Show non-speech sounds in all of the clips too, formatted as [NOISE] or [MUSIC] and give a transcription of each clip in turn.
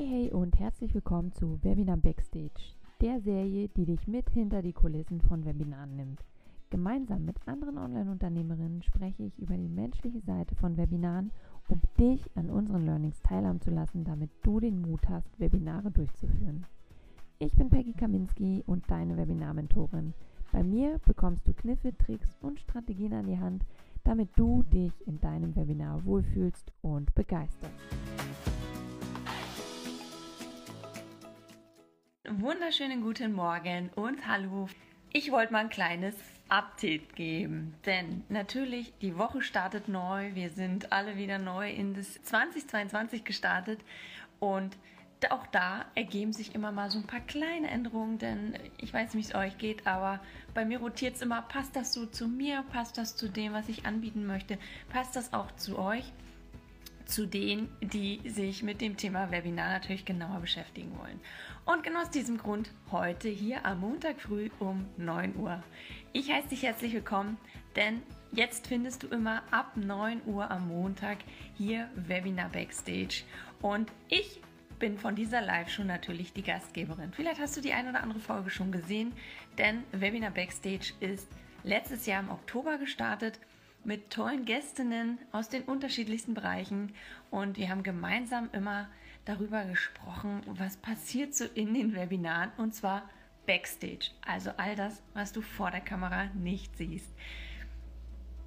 Hey hey und herzlich willkommen zu Webinar Backstage, der Serie, die dich mit hinter die Kulissen von Webinaren nimmt. Gemeinsam mit anderen Online-Unternehmerinnen spreche ich über die menschliche Seite von Webinaren, um dich an unseren Learnings teilhaben zu lassen, damit du den Mut hast, Webinare durchzuführen. Ich bin Peggy Kaminski und deine Webinar-Mentorin. Bei mir bekommst du Kniffe, Tricks und Strategien an die Hand, damit du dich in deinem Webinar wohlfühlst und begeisterst. Wunderschönen guten Morgen und hallo. Ich wollte mal ein kleines Update geben, denn natürlich die Woche startet neu. Wir sind alle wieder neu in das 2022 gestartet und auch da ergeben sich immer mal so ein paar kleine Änderungen, denn ich weiß nicht, wie es euch geht, aber bei mir rotiert es immer, passt das so zu mir, passt das zu dem, was ich anbieten möchte, passt das auch zu euch, zu denen, die sich mit dem Thema Webinar natürlich genauer beschäftigen wollen. Und genau aus diesem Grund heute hier am Montag früh um 9 Uhr. Ich heiße dich herzlich willkommen, denn jetzt findest du immer ab 9 Uhr am Montag hier Webinar Backstage. Und ich bin von dieser Live-Show natürlich die Gastgeberin. Vielleicht hast du die eine oder andere Folge schon gesehen, denn Webinar Backstage ist letztes Jahr im Oktober gestartet mit tollen Gästinnen aus den unterschiedlichsten Bereichen und wir haben gemeinsam immer darüber gesprochen, was passiert so in den Webinaren und zwar Backstage, also all das, was du vor der Kamera nicht siehst.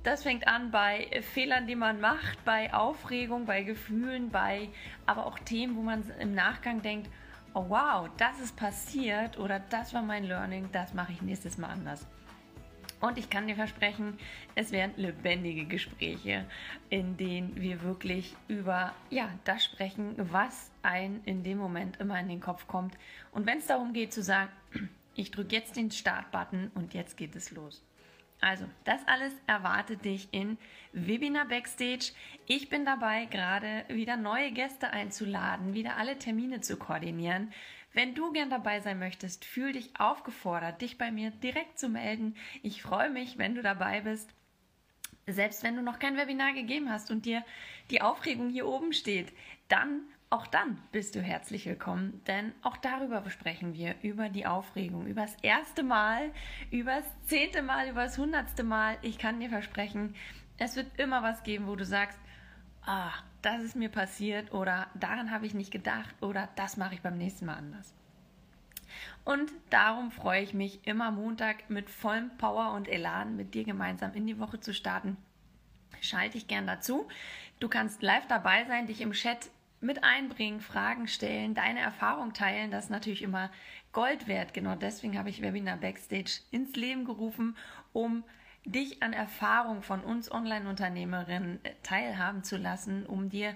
Das fängt an bei Fehlern, die man macht, bei Aufregung, bei Gefühlen, bei aber auch Themen, wo man im Nachgang denkt, oh wow, das ist passiert oder das war mein Learning, das mache ich nächstes Mal anders. Und ich kann dir versprechen, es werden lebendige Gespräche, in denen wir wirklich über ja, das sprechen, was ein in dem Moment immer in den Kopf kommt. Und wenn es darum geht zu sagen, [CLEARS THROAT] ich drücke jetzt den Start-Button und jetzt geht es los. Also, das alles erwartet dich in Webinar Backstage. Ich bin dabei, gerade wieder neue Gäste einzuladen, wieder alle Termine zu koordinieren. Wenn du gern dabei sein möchtest, fühl dich aufgefordert, dich bei mir direkt zu melden. Ich freue mich, wenn du dabei bist. Selbst wenn du noch kein Webinar gegeben hast und dir die Aufregung hier oben steht, dann auch dann bist du herzlich willkommen, denn auch darüber besprechen wir, über die Aufregung, über das erste Mal, über das zehnte Mal, über das hundertste Mal. Ich kann dir versprechen, es wird immer was geben, wo du sagst, ah, das ist mir passiert oder daran habe ich nicht gedacht oder das mache ich beim nächsten Mal anders. Und darum freue ich mich, immer Montag mit vollem Power und Elan mit dir gemeinsam in die Woche zu starten. Schalte dich gern dazu. Du kannst live dabei sein, dich im Chat mit einbringen, Fragen stellen, deine Erfahrung teilen. Das ist natürlich immer Gold wert. Genau deswegen habe ich Webinar Backstage ins Leben gerufen, um dich an Erfahrung von uns Online-Unternehmerinnen äh, teilhaben zu lassen, um dir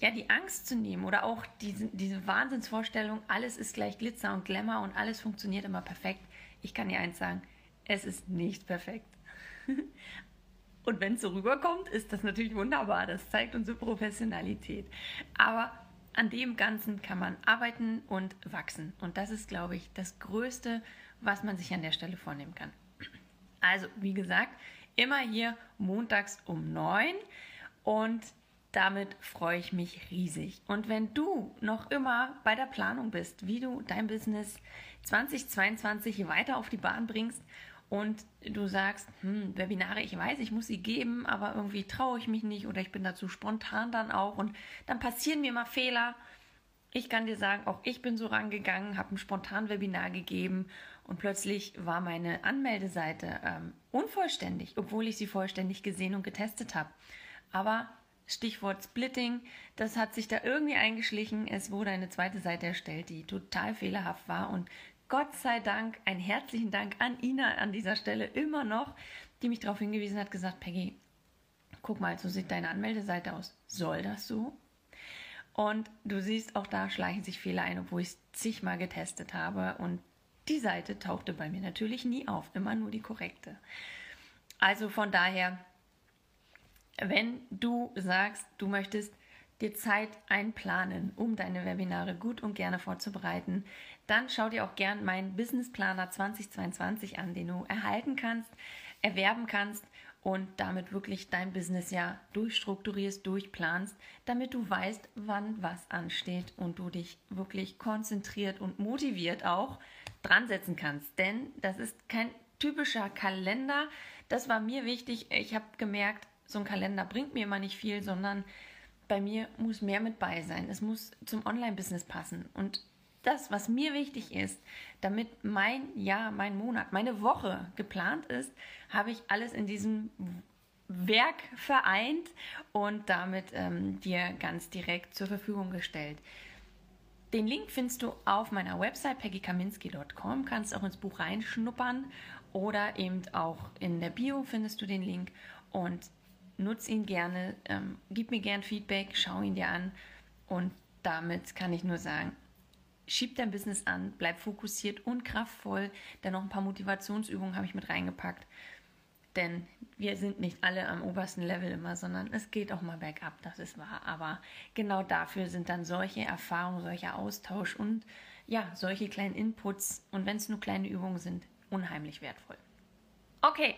ja die Angst zu nehmen oder auch diese, diese Wahnsinnsvorstellung, alles ist gleich Glitzer und Glamour und alles funktioniert immer perfekt. Ich kann dir eins sagen, es ist nicht perfekt. [LAUGHS] Und wenn es so rüberkommt, ist das natürlich wunderbar. Das zeigt unsere Professionalität. Aber an dem Ganzen kann man arbeiten und wachsen. Und das ist, glaube ich, das Größte, was man sich an der Stelle vornehmen kann. Also, wie gesagt, immer hier montags um neun und damit freue ich mich riesig. Und wenn du noch immer bei der Planung bist, wie du dein Business 2022 weiter auf die Bahn bringst und du sagst, hm, Webinare, ich weiß, ich muss sie geben, aber irgendwie traue ich mich nicht oder ich bin dazu spontan dann auch und dann passieren mir mal Fehler. Ich kann dir sagen, auch ich bin so rangegangen, habe ein spontan Webinar gegeben und plötzlich war meine Anmeldeseite ähm, unvollständig, obwohl ich sie vollständig gesehen und getestet habe. Aber Stichwort Splitting, das hat sich da irgendwie eingeschlichen. Es wurde eine zweite Seite erstellt, die total fehlerhaft war und Gott sei Dank, einen herzlichen Dank an Ina an dieser Stelle immer noch, die mich darauf hingewiesen hat, gesagt, Peggy, guck mal, so sieht deine Anmeldeseite aus. Soll das so? Und du siehst, auch da schleichen sich Fehler ein, obwohl ich es zigmal getestet habe. Und die Seite tauchte bei mir natürlich nie auf, immer nur die korrekte. Also von daher, wenn du sagst, du möchtest dir Zeit einplanen, um deine Webinare gut und gerne vorzubereiten, dann schau dir auch gern meinen Business Planer 2022 an, den du erhalten kannst, erwerben kannst und damit wirklich dein Business ja durchstrukturierst, durchplanst, damit du weißt, wann was ansteht und du dich wirklich konzentriert und motiviert auch dran setzen kannst. Denn das ist kein typischer Kalender. Das war mir wichtig. Ich habe gemerkt, so ein Kalender bringt mir immer nicht viel, sondern bei mir muss mehr mit bei sein. Es muss zum Online-Business passen. Und das, was mir wichtig ist, damit mein Jahr, mein Monat, meine Woche geplant ist, habe ich alles in diesem Werk vereint und damit ähm, dir ganz direkt zur Verfügung gestellt. Den Link findest du auf meiner Website peggykaminski.com, kannst auch ins Buch reinschnuppern oder eben auch in der Bio findest du den Link und nutz ihn gerne, ähm, gib mir gern Feedback, schau ihn dir an und damit kann ich nur sagen, schieb dein Business an, bleib fokussiert und kraftvoll. Dann noch ein paar Motivationsübungen habe ich mit reingepackt. Denn wir sind nicht alle am obersten Level immer, sondern es geht auch mal bergab, das ist wahr. Aber genau dafür sind dann solche Erfahrungen, solcher Austausch und ja, solche kleinen Inputs und wenn es nur kleine Übungen sind, unheimlich wertvoll. Okay,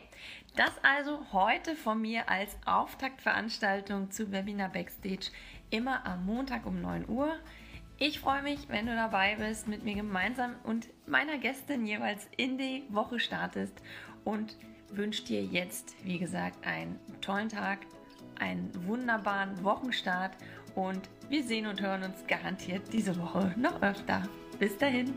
das also heute von mir als Auftaktveranstaltung zu Webinar Backstage immer am Montag um 9 Uhr. Ich freue mich, wenn du dabei bist, mit mir gemeinsam und meiner Gästin jeweils in die Woche startest und wünsche dir jetzt, wie gesagt, einen tollen Tag, einen wunderbaren Wochenstart und wir sehen und hören uns garantiert diese Woche noch öfter. Bis dahin.